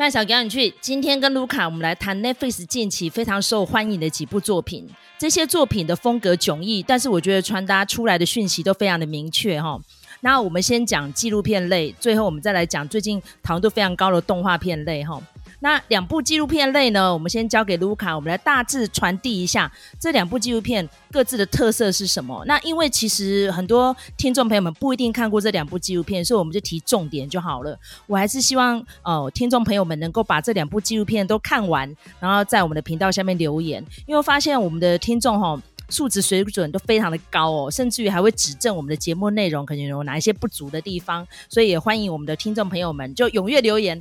那小给你去。今天跟卢卡，我们来谈 Netflix 近期非常受欢迎的几部作品。这些作品的风格迥异，但是我觉得传达出来的讯息都非常的明确哈。那我们先讲纪录片类，最后我们再来讲最近讨论度非常高的动画片类哈。那两部纪录片类呢，我们先交给卢卡，我们来大致传递一下这两部纪录片各自的特色是什么。那因为其实很多听众朋友们不一定看过这两部纪录片，所以我们就提重点就好了。我还是希望呃听众朋友们能够把这两部纪录片都看完，然后在我们的频道下面留言，因为发现我们的听众哈素质水准都非常的高哦，甚至于还会指正我们的节目内容可能有哪一些不足的地方，所以也欢迎我们的听众朋友们就踊跃留言。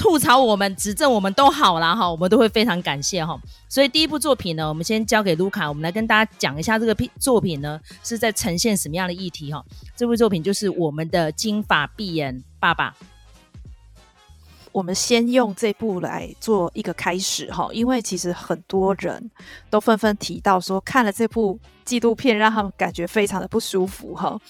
吐槽我们、指正我们都好啦哈，我们都会非常感谢哈。所以第一部作品呢，我们先交给卢卡，我们来跟大家讲一下这个作品呢是在呈现什么样的议题哈。这部作品就是我们的金发碧眼爸爸。我们先用这部来做一个开始哈，因为其实很多人都纷纷提到说，看了这部纪录片让他们感觉非常的不舒服哈。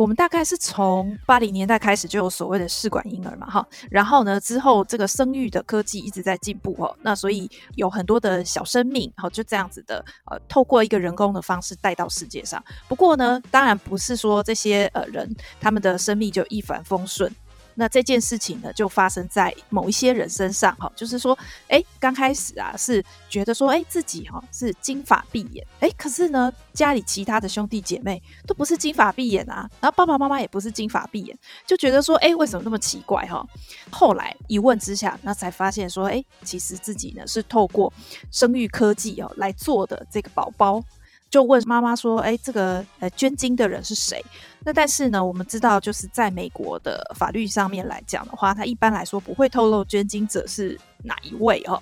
我们大概是从八零年代开始就有所谓的试管婴儿嘛，哈，然后呢，之后这个生育的科技一直在进步哦，那所以有很多的小生命，好，就这样子的，呃，透过一个人工的方式带到世界上。不过呢，当然不是说这些呃人他们的生命就一帆风顺。那这件事情呢，就发生在某一些人身上哈，就是说，哎，刚开始啊是觉得说，哎，自己哈是金发碧眼，哎，可是呢，家里其他的兄弟姐妹都不是金发碧眼啊，然后爸爸妈妈也不是金发碧眼，就觉得说，哎，为什么那么奇怪哈？后来一问之下，那才发现说，哎，其实自己呢是透过生育科技哦来做的这个宝宝。就问妈妈说：“哎，这个呃捐精的人是谁？”那但是呢，我们知道，就是在美国的法律上面来讲的话，他一般来说不会透露捐精者是哪一位哦。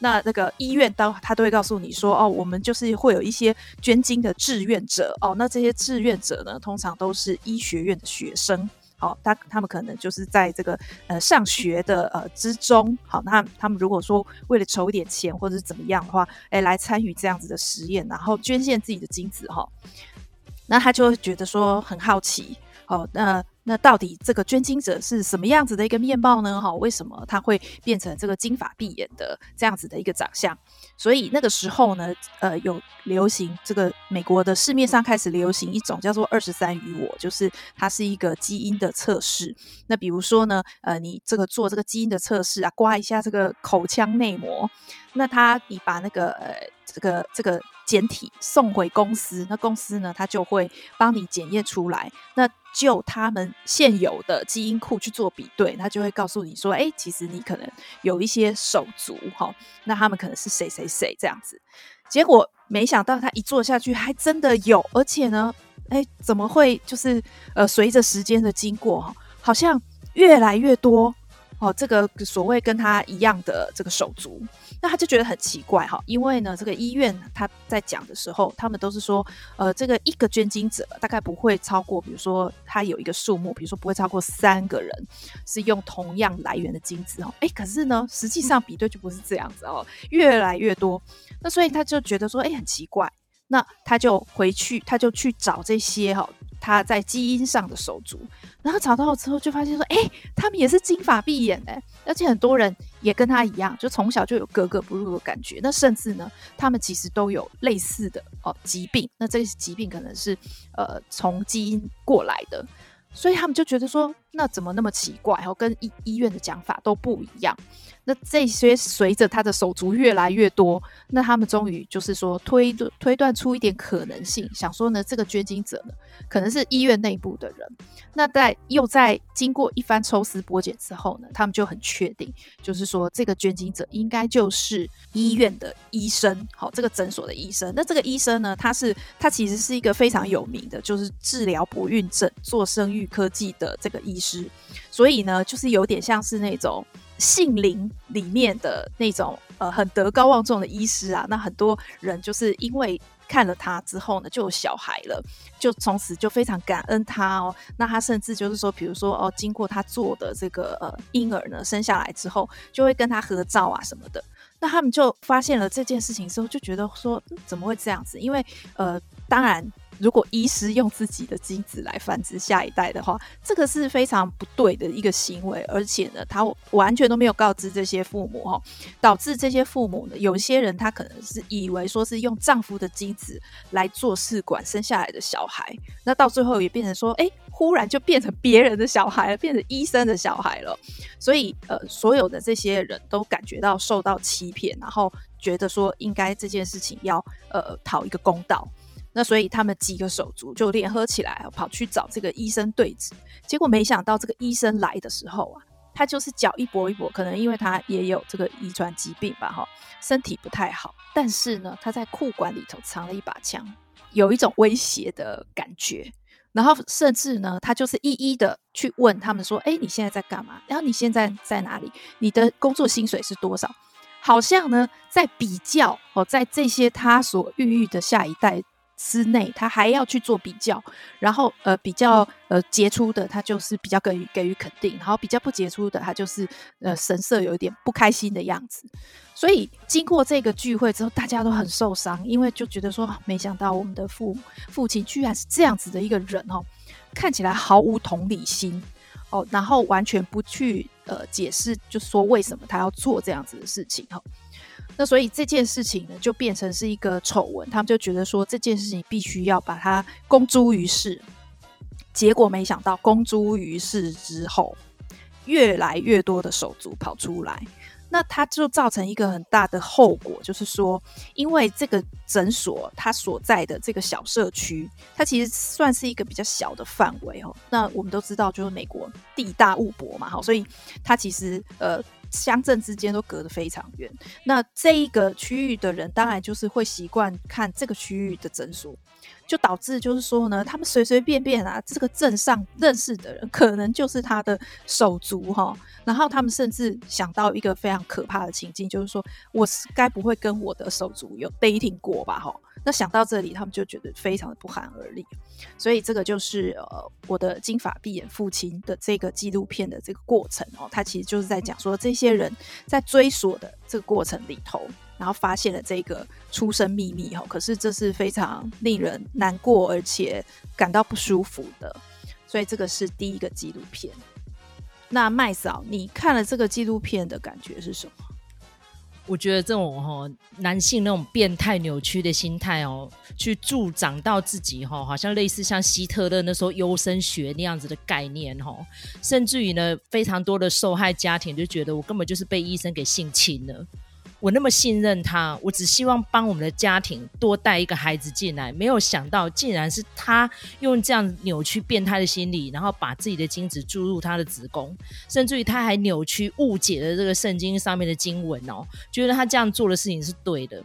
那那个医院当他都会告诉你说：“哦，我们就是会有一些捐精的志愿者哦。”那这些志愿者呢，通常都是医学院的学生。好，他他们可能就是在这个呃上学的呃之中，好，那他们如果说为了筹一点钱或者是怎么样的话，哎，来参与这样子的实验，然后捐献自己的精子哈，那他就会觉得说很好奇，好，那。那到底这个捐精者是什么样子的一个面貌呢？哈，为什么他会变成这个金发碧眼的这样子的一个长相？所以那个时候呢，呃，有流行这个美国的市面上开始流行一种叫做二十三与我，就是它是一个基因的测试。那比如说呢，呃，你这个做这个基因的测试啊，刮一下这个口腔内膜，那他你把那个呃这个这个检体送回公司，那公司呢，他就会帮你检验出来。那就他们现有的基因库去做比对，他就会告诉你说：“哎，其实你可能有一些手足哈，那他们可能是谁谁谁这样子。”结果没想到他一做下去，还真的有，而且呢，哎，怎么会就是呃，随着时间的经过哈，好像越来越多。哦，这个所谓跟他一样的这个手足，那他就觉得很奇怪哈，因为呢，这个医院他在讲的时候，他们都是说，呃，这个一个捐精者大概不会超过，比如说他有一个数目，比如说不会超过三个人是用同样来源的精子哦，诶，可是呢，实际上比对就不是这样子哦，越来越多，那所以他就觉得说，诶，很奇怪，那他就回去，他就去找这些哈。他在基因上的手足，然后找到了之后，就发现说，哎，他们也是金发碧眼哎，而且很多人也跟他一样，就从小就有格格不入的感觉。那甚至呢，他们其实都有类似的哦疾病，那这些疾病可能是呃从基因过来的，所以他们就觉得说，那怎么那么奇怪哦，跟医医院的讲法都不一样。那这些随着他的手足越来越多，那他们终于就是说推推断出一点可能性，想说呢，这个捐精者呢，可能是医院内部的人。那在又在经过一番抽丝剥茧之后呢，他们就很确定，就是说这个捐精者应该就是医院的医生，好，这个诊所的医生。那这个医生呢，他是他其实是一个非常有名的，就是治疗不孕症、做生育科技的这个医师，所以呢，就是有点像是那种。杏林里面的那种呃很德高望重的医师啊，那很多人就是因为看了他之后呢，就有小孩了，就从此就非常感恩他哦。那他甚至就是说，比如说哦，经过他做的这个呃婴儿呢，生下来之后，就会跟他合照啊什么的。那他们就发现了这件事情之后，就觉得说，怎么会这样子？因为呃，当然。如果医师用自己的精子来繁殖下一代的话，这个是非常不对的一个行为，而且呢，他完全都没有告知这些父母哈，导致这些父母呢，有些人他可能是以为说是用丈夫的精子来做试管生下来的小孩，那到最后也变成说，哎，忽然就变成别人的小孩，变成医生的小孩了，所以呃，所有的这些人都感觉到受到欺骗，然后觉得说应该这件事情要呃讨一个公道。那所以他们几个手足就联合起来，跑去找这个医生对质。结果没想到这个医生来的时候啊，他就是脚一跛一跛，可能因为他也有这个遗传疾病吧，哈，身体不太好。但是呢，他在裤管里头藏了一把枪，有一种威胁的感觉。然后甚至呢，他就是一一的去问他们说：“哎，你现在在干嘛？然后你现在在哪里？你的工作薪水是多少？”好像呢，在比较哦，在这些他所孕育的下一代。之内，他还要去做比较，然后呃比较呃杰出的，他就是比较给予给予肯定，然后比较不杰出的，他就是呃神色有一点不开心的样子。所以经过这个聚会之后，大家都很受伤，因为就觉得说，没想到我们的父父亲居然是这样子的一个人哦，看起来毫无同理心哦，然后完全不去呃解释，就说为什么他要做这样子的事情哈。那所以这件事情呢，就变成是一个丑闻，他们就觉得说这件事情必须要把它公诸于世。结果没想到公诸于世之后，越来越多的手足跑出来。那它就造成一个很大的后果，就是说，因为这个诊所它所在的这个小社区，它其实算是一个比较小的范围哦。那我们都知道，就是美国地大物博嘛，哈，所以它其实呃乡镇之间都隔得非常远。那这一个区域的人，当然就是会习惯看这个区域的诊所。就导致就是说呢，他们随随便便啊，这个镇上认识的人可能就是他的手足哈。然后他们甚至想到一个非常可怕的情境，就是说我是该不会跟我的手足有 dating 过吧哈？那想到这里，他们就觉得非常的不寒而栗。所以这个就是呃，我的金发碧眼父亲的这个纪录片的这个过程哦，他其实就是在讲说这些人在追索的这个过程里头。然后发现了这个出生秘密哦，可是这是非常令人难过而且感到不舒服的，所以这个是第一个纪录片。那麦嫂，你看了这个纪录片的感觉是什么？我觉得这种哈男性那种变态扭曲的心态哦，去助长到自己哈，好像类似像希特勒那时候优生学那样子的概念哈，甚至于呢，非常多的受害家庭就觉得我根本就是被医生给性侵了。我那么信任他，我只希望帮我们的家庭多带一个孩子进来，没有想到竟然是他用这样扭曲变态的心理，然后把自己的精子注入他的子宫，甚至于他还扭曲误解了这个圣经上面的经文哦，觉得他这样做的事情是对的。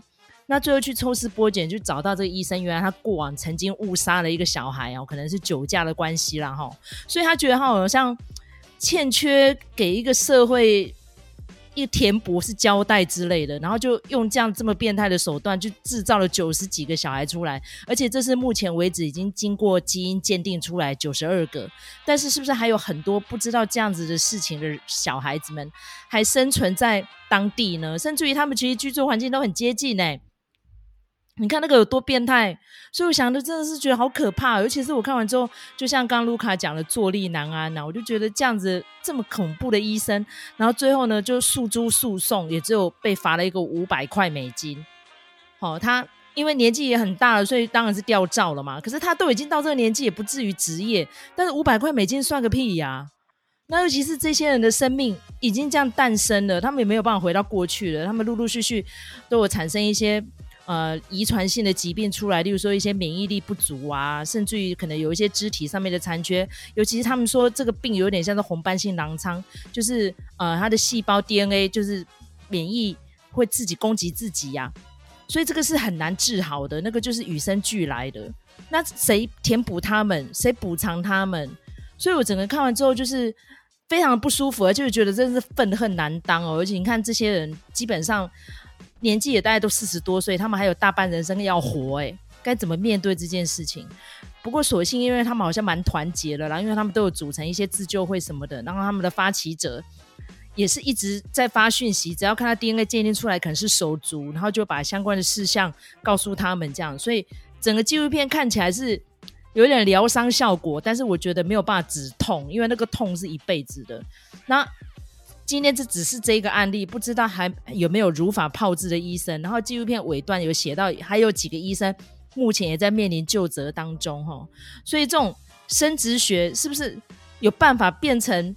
那最后去抽丝剥茧，就找到这个医生，原来他过往曾经误杀了一个小孩哦，可能是酒驾的关系啦哈，所以他觉得他好像欠缺给一个社会。一填补是胶带之类的，然后就用这样这么变态的手段，就制造了九十几个小孩出来，而且这是目前为止已经经过基因鉴定出来九十二个，但是是不是还有很多不知道这样子的事情的小孩子们还生存在当地呢？甚至于他们其实居住环境都很接近呢、你看那个有多变态，所以我想的真的是觉得好可怕，尤其是我看完之后，就像刚卢卡讲的坐立难安呐、我就觉得这样子这么恐怖的医生，然后最后呢就诉诸诉讼，也只有被罚了一个五百块美金。好、他因为年纪也很大了，所以当然是吊照了嘛。可是他都已经到这个年纪，也不至于职业，但是五百块美金算个屁呀、那尤其是这些人的生命已经这样诞生了，他们也没有办法回到过去了，他们陆陆续续都有产生一些。呃，遗传性的疾病出来，例如说一些免疫力不足啊，甚至于可能有一些肢体上面的残缺。尤其是他们说这个病有点像是红斑性狼疮，就是呃，它的细胞 DNA 就是免疫会自己攻击自己呀、啊，所以这个是很难治好的，那个就是与生俱来的。那谁填补他们？谁补偿他们？所以我整个看完之后就是非常不舒服，而且觉得真是愤恨难当哦。而且你看这些人基本上。年纪也大概都四十多岁，他们还有大半人生要活，哎，该怎么面对这件事情？不过所幸，因为他们好像蛮团结的啦，因为他们都有组成一些自救会什么的，然后他们的发起者也是一直在发讯息，只要看他 DNA 鉴定出来可能是手足，然后就把相关的事项告诉他们，这样，所以整个纪录片看起来是有点疗伤效果，但是我觉得没有办法止痛，因为那个痛是一辈子的。那今天这只是这一个案例，不知道还有没有如法炮制的医生。然后纪录片尾段有写到，还有几个医生目前也在面临就责当中，哈。所以这种生殖学是不是有办法变成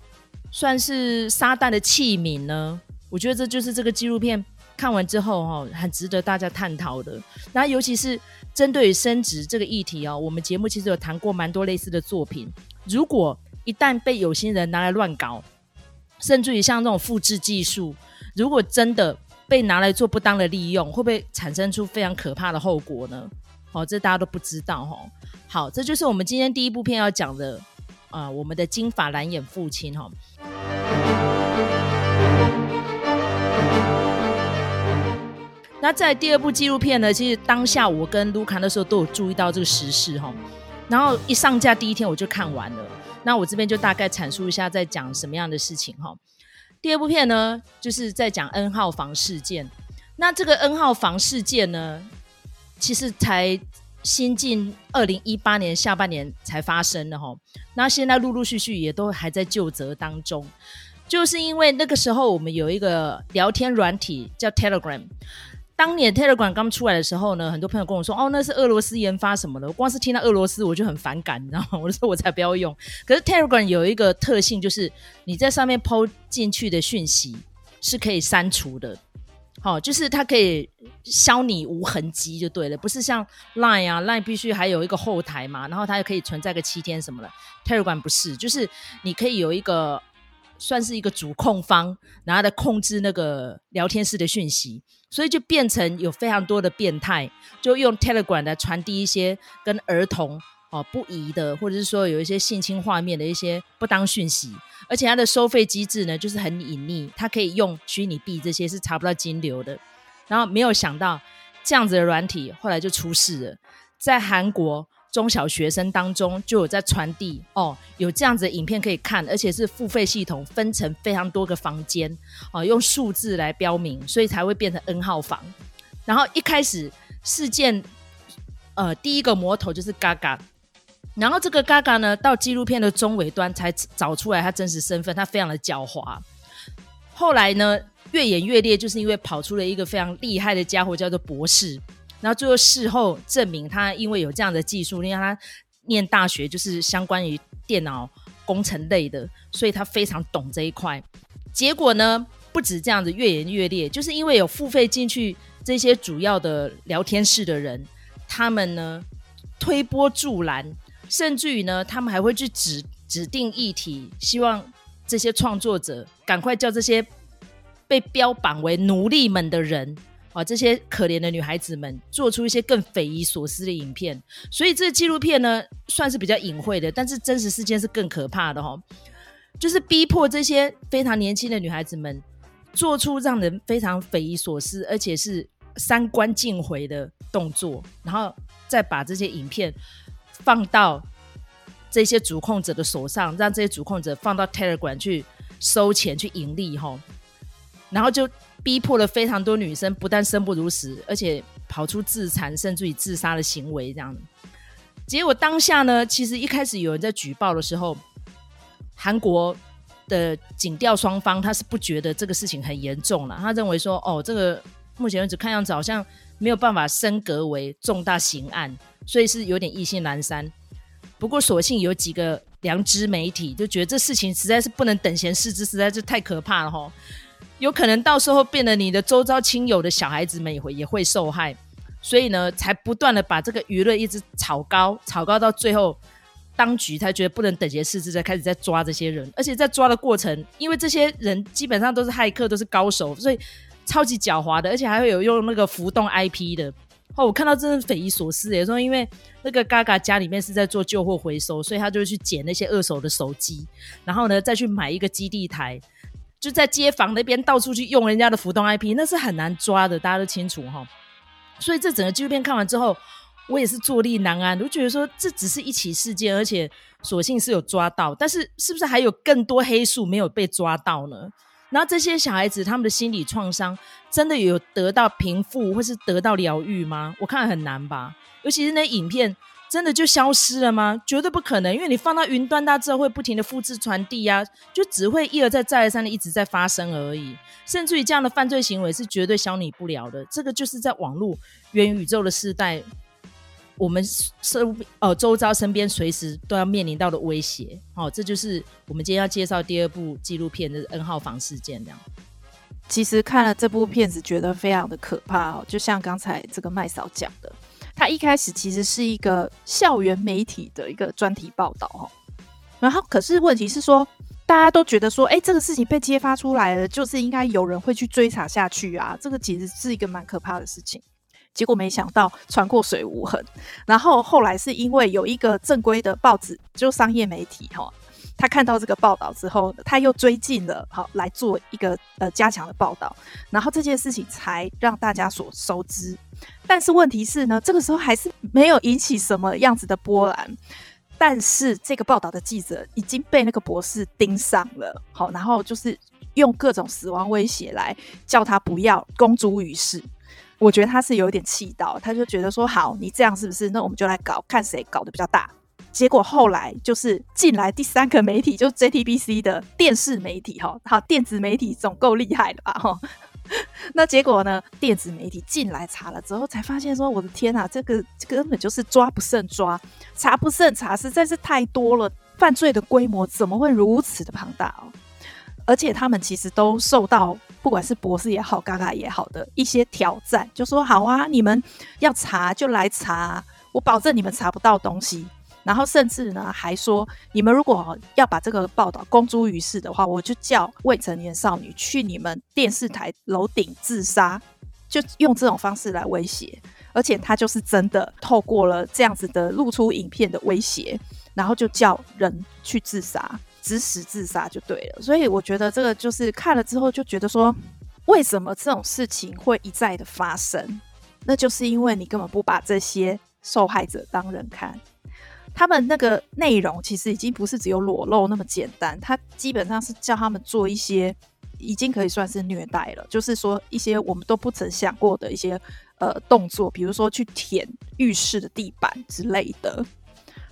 算是撒旦的器皿呢？我觉得这就是这个纪录片看完之后，哈，很值得大家探讨的。那尤其是针对于生殖这个议题哦，我们节目其实有谈过蛮多类似的作品。如果一旦被有心人拿来乱搞，甚至于像这种复制技术，如果真的被拿来做不当的利用，会不会产生出非常可怕的后果呢？哦，这大家都不知道哦。好，这就是我们今天第一部片要讲的啊、我们的金发蓝眼父亲哈。那在第二部纪录片呢，其实当下我跟卢卡那时候都有注意到这个时事哈，然后一上架第一天我就看完了。那我这边就大概阐述一下，在讲什么样的事情哈。第二部片呢，就是在讲 N 号房事件。那这个 N 号房事件呢，其实才新近二零一八年下半年才发生的哈。那现在陆陆续续也都还在就责当中，就是因为那个时候我们有一个聊天软体叫 Telegram。当年 Telegram 刚出来的时候呢，很多朋友跟我说：“哦，那是俄罗斯研发什么的。”我光是听到俄罗斯我就很反感，你知道吗？我就说我才不要用。可是 Telegram 有一个特性，就是你在上面 PO 进去的讯息是可以删除的，好、哦，就是它可以消你无痕迹就对了，不是像 Line 啊，Line 必须还有一个后台嘛，然后它也可以存在个七天什么的。Telegram 不是，就是你可以有一个。算是一个主控方，然后来控制那个聊天室的讯息，所以就变成有非常多的变态，就用 Telegram 来传递一些跟儿童哦不宜的，或者是说有一些性侵画面的一些不当讯息，而且它的收费机制呢，就是很隐匿，它可以用虚拟币这些是查不到金流的。然后没有想到这样子的软体后来就出事了，在韩国。中小学生当中就有在传递哦，有这样子的影片可以看，而且是付费系统，分成非常多个房间哦，用数字来标明，所以才会变成 N 号房。然后一开始事件，呃，第一个魔头就是 Gaga，然后这个 Gaga 呢，到纪录片的中尾端才找出来他真实身份，他非常的狡猾。后来呢，越演越烈，就是因为跑出了一个非常厉害的家伙，叫做博士。然后最后事后证明，他因为有这样的技术，因为他念大学就是相关于电脑工程类的，所以他非常懂这一块。结果呢，不止这样子，越演越烈，就是因为有付费进去这些主要的聊天室的人，他们呢推波助澜，甚至于呢，他们还会去指指定议题，希望这些创作者赶快叫这些被标榜为奴隶们的人。啊，这些可怜的女孩子们做出一些更匪夷所思的影片，所以这纪录片呢，算是比较隐晦的，但是真实事件是更可怕的哈，就是逼迫这些非常年轻的女孩子们做出让人非常匪夷所思，而且是三观尽毁的动作，然后再把这些影片放到这些主控者的手上，让这些主控者放到 Telegram 去收钱去盈利哈，然后就。逼迫了非常多女生，不但生不如死，而且跑出自残甚至于自杀的行为。这样，结果当下呢，其实一开始有人在举报的时候，韩国的警调双方他是不觉得这个事情很严重了，他认为说，哦，这个目前为止看样子好像没有办法升格为重大刑案，所以是有点意兴阑珊。不过，所幸有几个良知媒体就觉得这事情实在是不能等闲视之，实在是太可怕了吼。有可能到时候变得你的周遭亲友的小孩子们也会也会受害，所以呢，才不断的把这个舆论一直炒高，炒高到最后，当局才觉得不能等闲视之，才开始在抓这些人，而且在抓的过程，因为这些人基本上都是骇客，都是高手，所以超级狡猾的，而且还会有用那个浮动 IP 的。哦，我看到真的匪夷所思，也说因为那个 Gaga 家里面是在做旧货回收，所以他就会去捡那些二手的手机，然后呢再去买一个基地台。就在街坊那边到处去用人家的浮动 IP，那是很难抓的，大家都清楚哈。所以这整个纪录片看完之后，我也是坐立难安。我觉得说这只是一起事件，而且所幸是有抓到，但是是不是还有更多黑数没有被抓到呢？然后这些小孩子他们的心理创伤真的有得到平复或是得到疗愈吗？我看很难吧，尤其是那影片。真的就消失了吗？绝对不可能，因为你放到云端，它之后会不停的复制传递啊，就只会一而再再而三的一直在发生而已。甚至于这样的犯罪行为是绝对消弭不了的。这个就是在网络元宇宙的时代，我们身呃周遭身边随时都要面临到的威胁。哦，这就是我们今天要介绍第二部纪录片的 N 号房事件这样。其实看了这部片子，觉得非常的可怕哦，就像刚才这个麦嫂讲的。他一开始其实是一个校园媒体的一个专题报道哈，然后可是问题是说，大家都觉得说，哎，这个事情被揭发出来了，就是应该有人会去追查下去啊，这个其实是一个蛮可怕的事情。结果没想到船过水无痕，然后后来是因为有一个正规的报纸，就商业媒体哈。他看到这个报道之后，他又追进了，好来做一个呃加强的报道，然后这件事情才让大家所熟知。但是问题是呢，这个时候还是没有引起什么样子的波澜。但是这个报道的记者已经被那个博士盯上了，好，然后就是用各种死亡威胁来叫他不要公诸于世。我觉得他是有点气到，他就觉得说，好，你这样是不是？那我们就来搞，看谁搞得比较大。结果后来就是进来第三个媒体，就是 JTBC 的电视媒体哈，好，电子媒体总够厉害的吧哈。那结果呢，电子媒体进来查了之后，才发现说，我的天啊，这个这根本就是抓不胜抓，查不胜查，实在是太多了。犯罪的规模怎么会如此的庞大哦？而且他们其实都受到不管是博士也好，嘎嘎也好的一些挑战，就说好啊，你们要查就来查，我保证你们查不到东西。然后甚至呢，还说你们如果要把这个报道公诸于世的话，我就叫未成年少女去你们电视台楼顶自杀，就用这种方式来威胁。而且他就是真的透过了这样子的露出影片的威胁，然后就叫人去自杀，指使自杀就对了。所以我觉得这个就是看了之后就觉得说，为什么这种事情会一再的发生？那就是因为你根本不把这些受害者当人看。他们那个内容其实已经不是只有裸露那么简单，他基本上是叫他们做一些已经可以算是虐待了，就是说一些我们都不曾想过的一些呃动作，比如说去舔浴室的地板之类的。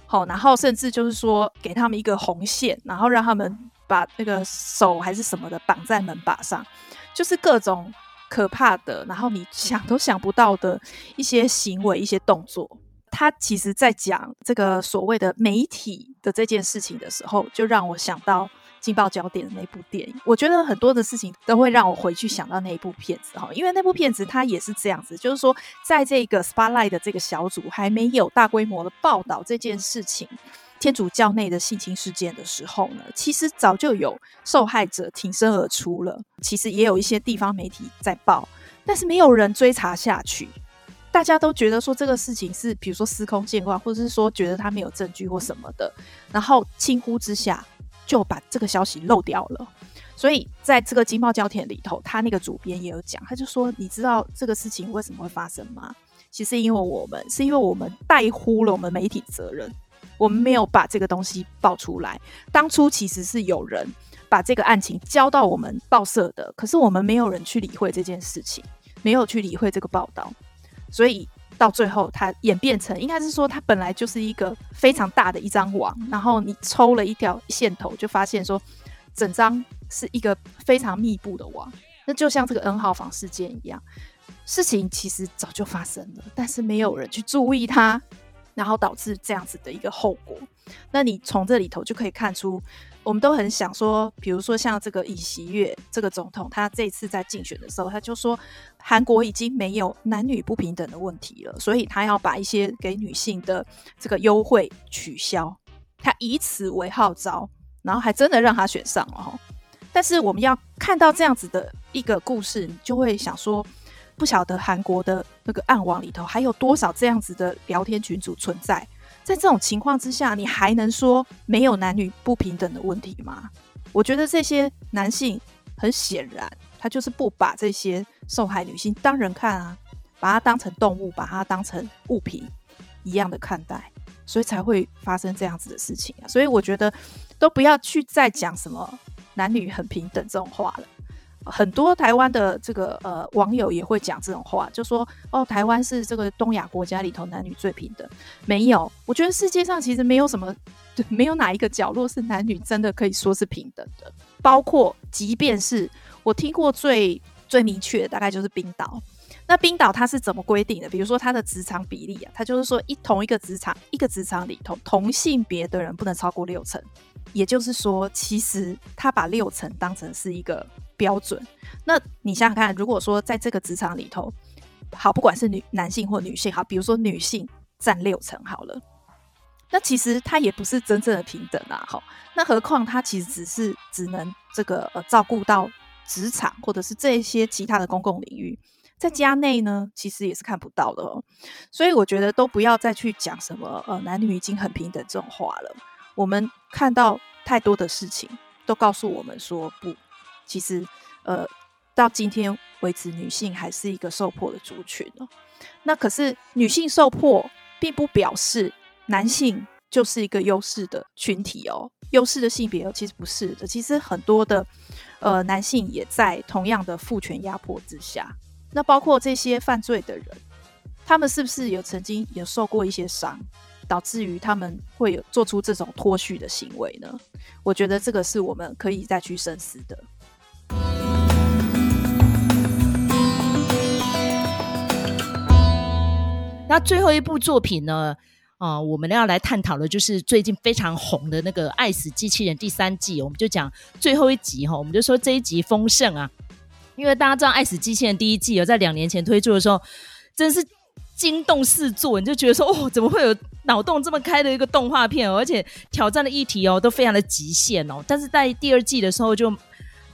好，然后甚至就是说给他们一个红线，然后让他们把那个手还是什么的绑在门把上，就是各种可怕的，然后你想都想不到的一些行为、一些动作。他其实，在讲这个所谓的媒体的这件事情的时候，就让我想到《劲爆焦点》的那部电影。我觉得很多的事情都会让我回去想到那一部片子哈，因为那部片子它也是这样子，就是说，在这个 Spotlight 的这个小组还没有大规模的报道这件事情，天主教内的性侵事件的时候呢，其实早就有受害者挺身而出了。其实也有一些地方媒体在报，但是没有人追查下去。大家都觉得说这个事情是，比如说司空见惯，或者是说觉得他没有证据或什么的，然后轻忽之下就把这个消息漏掉了。所以在这个《经贸焦点》里头，他那个主编也有讲，他就说：“你知道这个事情为什么会发生吗？其实因为我们是因为我们带忽了我们媒体责任，我们没有把这个东西爆出来。当初其实是有人把这个案情交到我们报社的，可是我们没有人去理会这件事情，没有去理会这个报道。”所以到最后，它演变成应该是说，它本来就是一个非常大的一张网，然后你抽了一条线头，就发现说，整张是一个非常密布的网。那就像这个 N 号房事件一样，事情其实早就发生了，但是没有人去注意它，然后导致这样子的一个后果。那你从这里头就可以看出。我们都很想说，比如说像这个尹锡悦这个总统，他这次在竞选的时候，他就说韩国已经没有男女不平等的问题了，所以他要把一些给女性的这个优惠取消，他以此为号召，然后还真的让他选上了哈。但是我们要看到这样子的一个故事，你就会想说，不晓得韩国的那个暗网里头还有多少这样子的聊天群组存在。在这种情况之下，你还能说没有男女不平等的问题吗？我觉得这些男性很显然，他就是不把这些受害女性当人看啊，把她当成动物，把她当成物品一样的看待，所以才会发生这样子的事情啊。所以我觉得都不要去再讲什么男女很平等这种话了。很多台湾的这个呃网友也会讲这种话，就说哦，台湾是这个东亚国家里头男女最平等。没有，我觉得世界上其实没有什么，没有哪一个角落是男女真的可以说是平等的。包括即便是我听过最最明确的，大概就是冰岛。那冰岛它是怎么规定的？比如说它的职场比例啊，它就是说一同一个职场一个职场里头同性别的人不能超过六成。也就是说，其实他把六成当成是一个标准。那你想想看，如果说在这个职场里头，好，不管是女男性或女性，好，比如说女性占六成好了，那其实他也不是真正的平等啊。好，那何况他其实只是只能这个呃照顾到职场或者是这些其他的公共领域，在家内呢，其实也是看不到的哦。所以我觉得都不要再去讲什么呃男女已经很平等这种话了。我们看到太多的事情，都告诉我们说不，其实，呃，到今天为止，女性还是一个受迫的族群哦。那可是女性受迫，并不表示男性就是一个优势的群体哦，优势的性别哦，其实不是的。其实很多的呃男性也在同样的父权压迫之下。那包括这些犯罪的人，他们是不是有曾经有受过一些伤？导致于他们会有做出这种脱序的行为呢？我觉得这个是我们可以再去深思的。那最后一部作品呢？啊、我们要来探讨的就是最近非常红的那个《爱死机器人》第三季。我们就讲最后一集哈，我们就说这一集丰盛啊，因为大家知道《爱死机器人》第一季有在两年前推出的时候，真是。惊动四座，你就觉得说哦，怎么会有脑洞这么开的一个动画片？而且挑战的议题哦都非常的极限哦。但是在第二季的时候就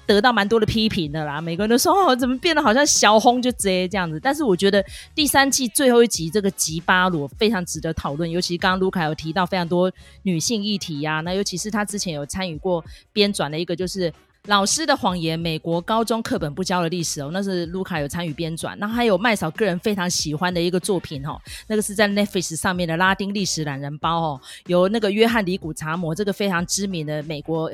得到蛮多的批评的啦，每个人都说哦，怎么变得好像小红就直接这样子？但是我觉得第三季最后一集这个吉巴罗非常值得讨论，尤其刚刚卢卡有提到非常多女性议题呀、那尤其是他之前有参与过编纂的一个就是。老师的谎言，美国高中课本不教的历史哦，那是卢卡有参与编纂。那还有麦嫂个人非常喜欢的一个作品哦，那个是在 Netflix 上面的拉丁历史懒人包哦，由那个约翰里古查摩这个非常知名的美国。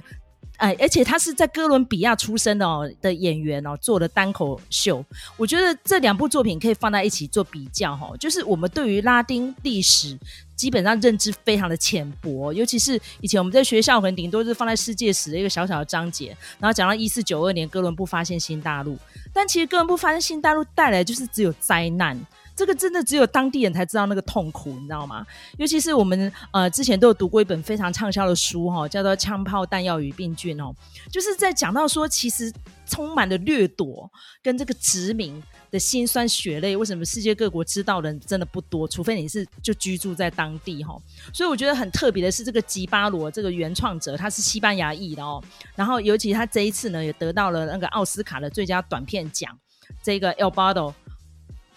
哎，而且他是在哥伦比亚出生的哦的演员哦，做的单口秀。我觉得这两部作品可以放在一起做比较哈，就是我们对于拉丁历史基本上认知非常的浅薄，尤其是以前我们在学校可能顶多是放在世界史的一个小小的章节，然后讲到一四九二年哥伦布发现新大陆，但其实哥伦布发现新大陆带来就是只有灾难。这个真的只有当地人才知道那个痛苦，你知道吗？尤其是我们呃之前都有读过一本非常畅销的书哈、叫做《枪炮弹药与病菌》哦，就是在讲到说，其实充满了掠夺跟这个殖民的辛酸血泪。为什么世界各国知道的人真的不多？除非你是就居住在当地哈、哦。所以我觉得很特别的是，这个吉巴罗这个原创者他是西班牙裔的哦，然后尤其他这一次呢也得到了那个奥斯卡的最佳短片奖，这个 El Bardo。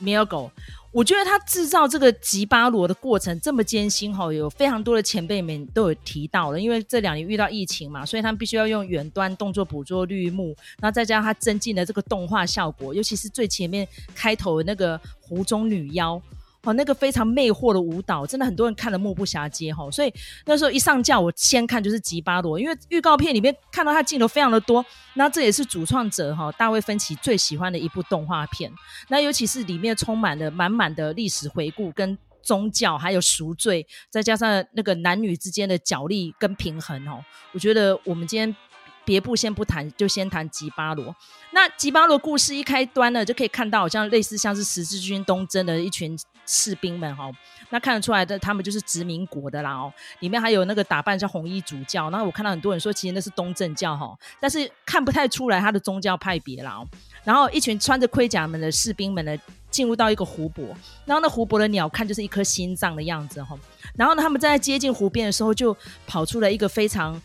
Miguel，我觉得他制造这个吉巴罗的过程这么艰辛哈，有非常多的前辈们都有提到了，因为这两年遇到疫情嘛，所以他们必须要用远端动作捕捉绿幕，然后再加上他增进的这个动画效果，尤其是最前面开头的那个湖中女妖。哦，那个非常魅惑的舞蹈，真的很多人看了目不暇接哈。所以那时候一上架，我先看就是吉巴罗，因为预告片里面看到他镜头非常的多。那这也是主创者哈大卫芬奇最喜欢的一部动画片。那尤其是里面充满了满满的历史回顾、跟宗教，还有赎罪，再加上那个男女之间的角力跟平衡哦。我觉得我们今天别部先不谈，就先谈吉巴罗。那吉巴罗故事一开端呢，就可以看到好像类似像是十字军东征的一群。士兵们哈，那看得出来的，他们就是殖民国的啦哦。里面还有那个打扮像红衣主教，然后我看到很多人说，其实那是东正教哈，但是看不太出来他的宗教派别啦哦。然后一群穿着盔甲们的士兵们呢，进入到一个湖泊，然后那湖泊的鸟看就是一颗心脏的样子哈。然后呢，他们在接近湖边的时候，就跑出了一个非常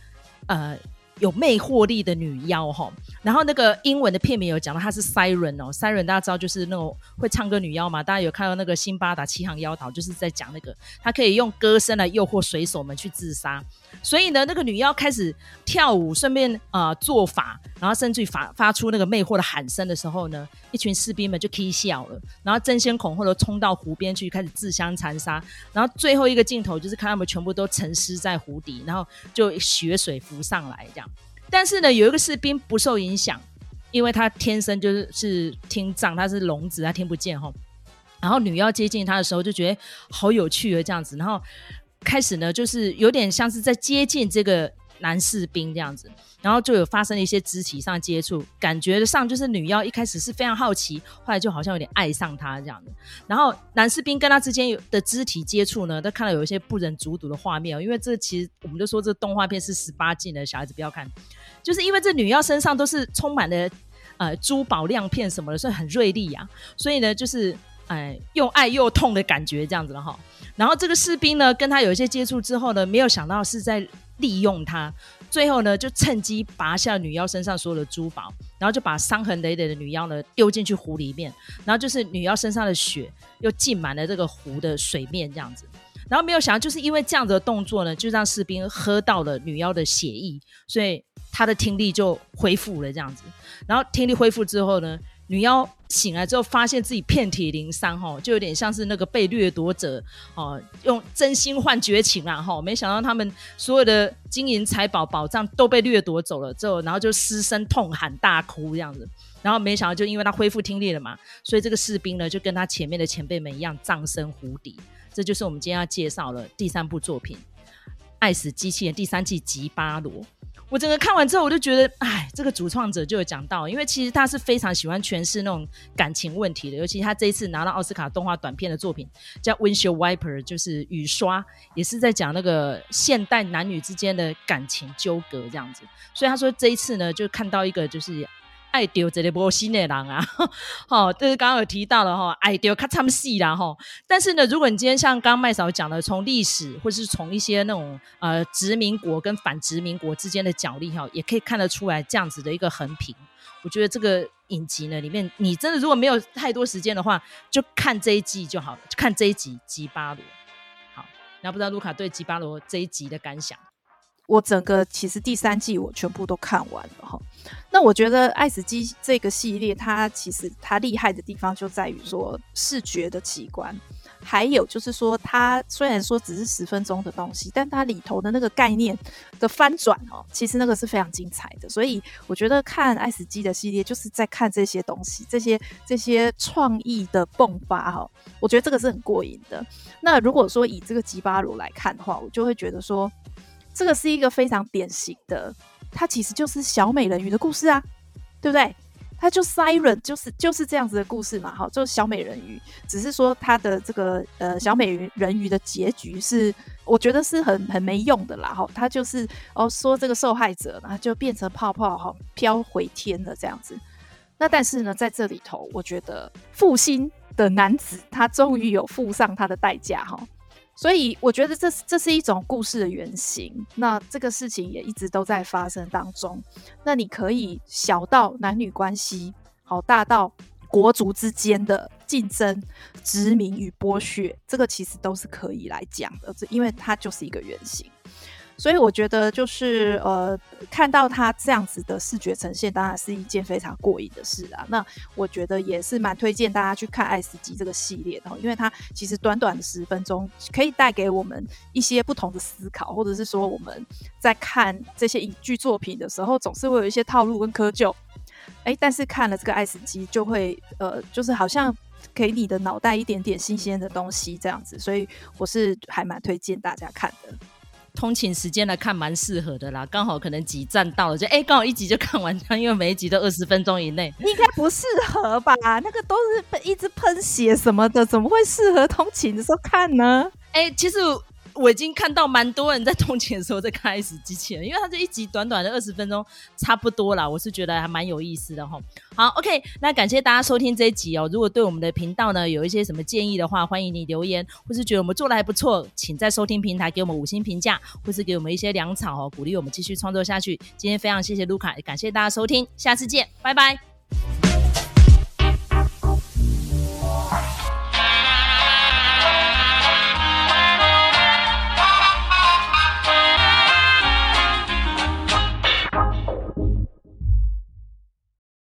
呃。有魅惑力的女妖哈，然后那个英文的片名有讲到她是 Siren 哦，Siren 大家知道就是那种会唱歌女妖嘛，大家有看到那个辛巴达七航妖岛，就是在讲那个她可以用歌声来诱惑水手们去自杀，所以呢，那个女妖开始跳舞，顺便啊、做法，然后甚至于发发出那个魅惑的喊声的时候呢，一群士兵们就 k 笑了，然后争先恐后的冲到湖边去开始自相残杀，然后最后一个镜头就是看他们全部都沉尸在湖底，然后就血水浮上来这样。但是呢，有一个士兵不受影响，因为他天生就是是听障，他是聋子，他听不见哈。然后女妖接近他的时候，就觉得好有趣的这样子，然后开始呢，就是有点像是在接近这个男士兵这样子，然后就有发生了一些肢体上接触，感觉上就是女妖一开始是非常好奇，后来就好像有点爱上他这样子。然后男士兵跟他之间有的肢体接触呢，都看到有一些不忍卒睹的画面哦，因为这其实我们就说这动画片是十八禁的，小孩子不要看，就是因为这女妖身上都是充满了呃珠宝亮片什么的，所以很锐利啊，所以呢就是。哎，又爱又痛的感觉这样子了哈。然后这个士兵呢，跟他有一些接触之后呢，没有想到是在利用他，最后呢就趁机拔下女妖身上所有的珠宝，然后就把伤痕累累的女妖呢丢进去湖里面，然后就是女妖身上的血又浸满了这个湖的水面这样子。然后没有想到，就是因为这样子的动作呢，就让士兵喝到了女妖的血液，所以他的听力就恢复了这样子。然后听力恢复之后呢，女妖醒来之后，发现自己遍体鳞伤，哈，就有点像是那个被掠夺者，哦，用真心换绝情啊，哈，没想到他们所有的金银财宝宝藏都被掠夺走了之后，然后就失声痛喊大哭这样子，然后没想到就因为他恢复听力了嘛，所以这个士兵呢就跟他前面的前辈们一样葬身湖底，这就是我们今天要介绍的第三部作品《爱死机器人》第三季吉巴罗。我整个看完之后，我就觉得，哎，这个主创者就有讲到，因为其实他是非常喜欢诠释那种感情问题的，尤其他这一次拿到奥斯卡动画短片的作品叫《Windshield Wiper》，就是雨刷，也是在讲那个现代男女之间的感情纠葛这样子。所以他说这一次呢，就看到一个就是。爱丢这个波新的人啊，好，就是刚刚有提到了哈，爱丢看他们戏啦哈。但是呢，如果你今天像刚刚麦嫂讲的，从历史或是从一些那种呃殖民国跟反殖民国之间的角力哈，也可以看得出来这样子的一个横平。我觉得这个影集呢里面，你真的如果没有太多时间的话，就看这一季就好了，就看这一集吉巴罗。好，那不知道卢卡对吉巴罗这一集的感想？我整个其实第三季我全部都看完了哈，那我觉得《爱死机》这个系列它其实它厉害的地方就在于说视觉的奇观，还有就是说它虽然说只是十分钟的东西，但它里头的那个概念的翻转哦，其实那个是非常精彩的。所以我觉得看《爱死机》的系列就是在看这些东西，这些这些创意的迸发哈，我觉得这个是很过瘾的。那如果说以这个吉巴罗来看的话，我就会觉得说。这个是一个非常典型的，它其实就是小美人鱼的故事啊，对不对？它就 Siren 就是就是这样子的故事嘛，哈，就是小美人鱼，只是说它的这个呃小美人鱼的结局是，我觉得是很很没用的啦，哈，它就是哦说这个受害者呢就变成泡泡哈飘回天了这样子，那但是呢在这里头，我觉得负心的男子他终于有付上他的代价哈。所以我觉得这这是一种故事的原型，那这个事情也一直都在发生当中。那你可以小到男女关系，好大到国族之间的竞争、殖民与剥削，这个其实都是可以来讲的，这因为它就是一个原型。所以我觉得就是呃，看到他这样子的视觉呈现，当然是一件非常过瘾的事啊。那我觉得也是蛮推荐大家去看《爱斯基》这个系列的，因为它其实短短的十分钟，可以带给我们一些不同的思考，或者是说我们在看这些影剧作品的时候，总是会有一些套路跟窠臼。哎、但是看了这个《爱死机》，就会呃，就是好像给你的脑袋一点点新鲜的东西这样子，所以我是还蛮推荐大家看的。通勤时间来看蛮适合的啦，刚好可能几站到了，就哎，刚好一集就看完，因为每一集都二十分钟以内，应该不适合吧？那个都是一直喷血什么的，怎么会适合通勤的时候看呢？哎，其实。我已经看到蛮多人在通勤的时候在看《爱死机器人》，因为它这一集短短的二十分钟，差不多啦。我是觉得还蛮有意思的哈。好，OK，那感谢大家收听这一集哦。如果对我们的频道呢有一些什么建议的话，欢迎你留言，或是觉得我们做的还不错，请在收听平台给我们五星评价，或是给我们一些粮草哦，鼓励我们继续创作下去。今天非常谢谢卢卡，感谢大家收听，下次见，拜拜。